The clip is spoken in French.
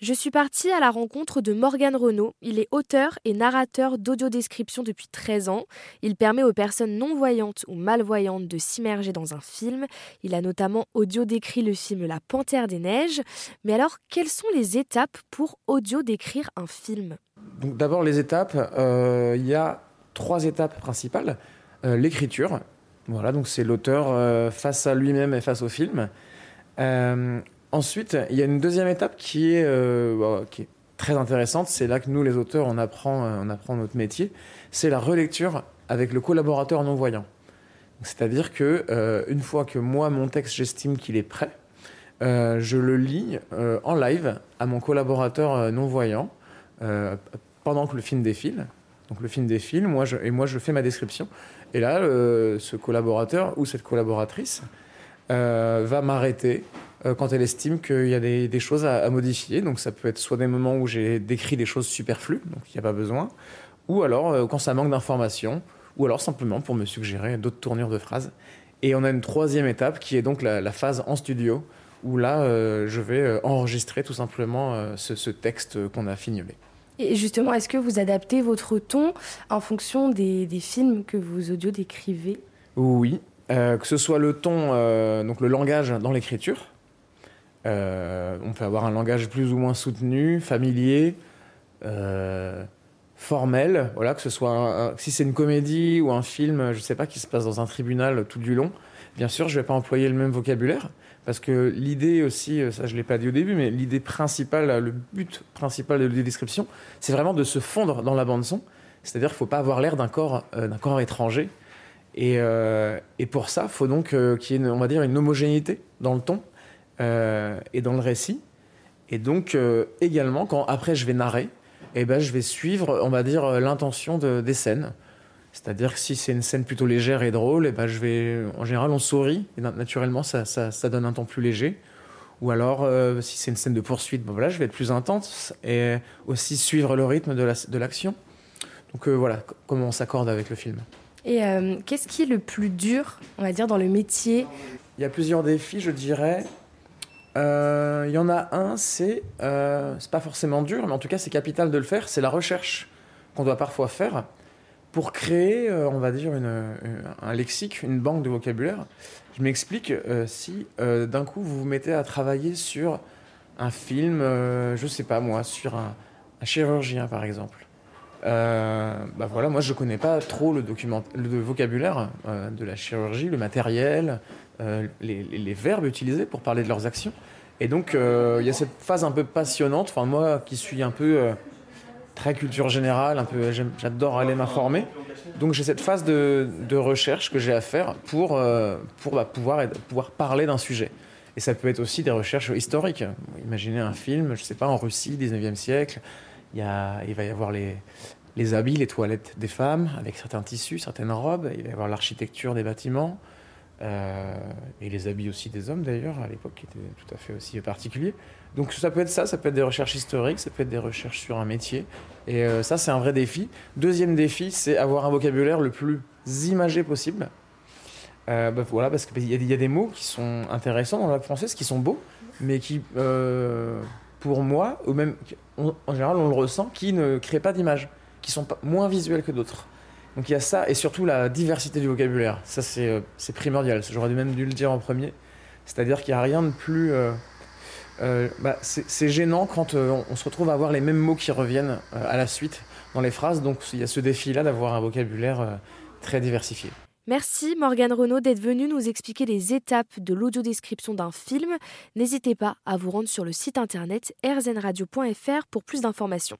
Je suis partie à la rencontre de Morgan Renault. Il est auteur et narrateur d'audiodescription depuis 13 ans. Il permet aux personnes non-voyantes ou malvoyantes de s'immerger dans un film. Il a notamment audio-décrit le film La Panthère des Neiges. Mais alors, quelles sont les étapes pour audio-décrire un film? D'abord les étapes, euh, il y a trois étapes principales. Euh, l'écriture, voilà, donc c'est l'auteur euh, face à lui-même et face au film. Ensuite, il y a une deuxième étape qui est, euh, qui est très intéressante. C'est là que nous, les auteurs, on apprend, euh, notre métier. C'est la relecture avec le collaborateur non-voyant. C'est-à-dire que euh, une fois que moi, mon texte, j'estime qu'il est prêt, je le lis en live à mon collaborateur non-voyant pendant que le film défile. Donc le film défile, moi et moi je fais ma description. Et là, ce collaborateur ou cette collaboratrice va m'arrêter quand elle estime qu'il y a des, choses à, modifier. Donc ça peut être soit des moments où j'ai décrit des choses superflues, donc il n'y a pas besoin, ou alors euh, quand ça manque d'informations, ou alors simplement pour me suggérer d'autres tournures de phrases. Et on a une troisième étape qui est donc la, phase en studio, où là euh, je vais enregistrer tout simplement ce, texte qu'on a fignolé. Et justement, est-ce que vous adaptez votre ton en fonction des, des films que vous audio décrivez Oui, que ce soit le ton, donc le langage dans l'écriture, euh, on peut avoir un langage plus ou moins soutenu, familier, euh, formel. Voilà, que ce soit si c'est une comédie ou un film, je ne sais pas, qui se passe dans un tribunal tout du long. Bien sûr, je vais pas employer le même vocabulaire parce que l'idée aussi, euh, ça je l'ai pas dit au début, mais l'idée principale, le but principal de la description, c'est vraiment de se fondre dans la bande son. C'est-à-dire qu'il faut pas avoir l'air d'un corps, d'un corps étranger. Et, pour ça, il faut donc qu'il y ait, on va dire, une homogénéité dans le ton. Euh, et dans le récit. Et donc, euh, également, quand après je vais narrer, eh ben, je vais suivre, on va dire, euh, l'intention de, des scènes. C'est-à-dire que si c'est une scène plutôt légère et drôle, eh ben, je vais, en général, on sourit, et naturellement, ça, ça, ça donne un ton plus léger. Ou alors, si c'est une scène de poursuite, bon, voilà, je vais être plus intense et aussi suivre le rythme de l'action. Donc voilà, comment on s'accorde avec le film. Et qu'est-ce qui est le plus dur, on va dire, dans le métier? Il y a plusieurs défis, je dirais. Euh, il y en a un, c'est euh, c'est pas forcément dur, mais en tout cas c'est capital de le faire. C'est la recherche qu'on doit parfois faire pour créer, euh, on va dire, un lexique, une banque de vocabulaire. Je m'explique. si d'un coup vous vous mettez à travailler sur un film, je sais pas moi, sur un, chirurgien par exemple. Bah voilà, moi je connais pas trop le, document, le vocabulaire de la chirurgie, le matériel, les, les, verbes utilisés pour parler de leurs actions. Et donc, euh, il y a cette phase un peu passionnante. Enfin, moi qui suis un peu euh, très culture générale, un peu, j'adore aller m'informer. Donc, j'ai cette phase de, recherche que j'ai à faire pour, euh, pour bah, pouvoir, pouvoir parler d'un sujet. Et ça peut être aussi des recherches historiques. Imaginez un film, je sais pas, en Russie, 19e siècle. Il, va y avoir les, les habits, les toilettes des femmes, avec certains tissus, certaines robes. Il va y avoir l'architecture des bâtiments. Euh, et les habits aussi des hommes d'ailleurs, à l'époque, qui étaient tout à fait aussi particuliers. Donc ça peut être ça, ça peut être des recherches historiques, ça peut être des recherches sur un métier. Et euh, ça, c'est un vrai défi. Deuxième défi, c'est avoir un vocabulaire le plus imagé possible. Euh, bah, voilà, parce qu'il y, y, a des mots qui sont intéressants dans la langue française, qui sont beaux, mais qui, pour moi, ou même en général, on le ressent, qui ne créent pas d'image, qui sont moins visuels que d'autres. Donc il y a ça, et surtout la diversité du vocabulaire. Ça, c'est euh, primordial. J'aurais même dû le dire en premier. C'est-à-dire qu'il n'y a rien de plus... Euh, euh, bah, c'est gênant quand on se retrouve à avoir les mêmes mots qui reviennent à la suite dans les phrases. Donc il y a ce défi-là d'avoir un vocabulaire très diversifié. Merci Morgane Renaud d'être venue nous expliquer les étapes de l'audiodescription d'un film. N'hésitez pas à vous rendre sur le site internet rznradio.fr pour plus d'informations.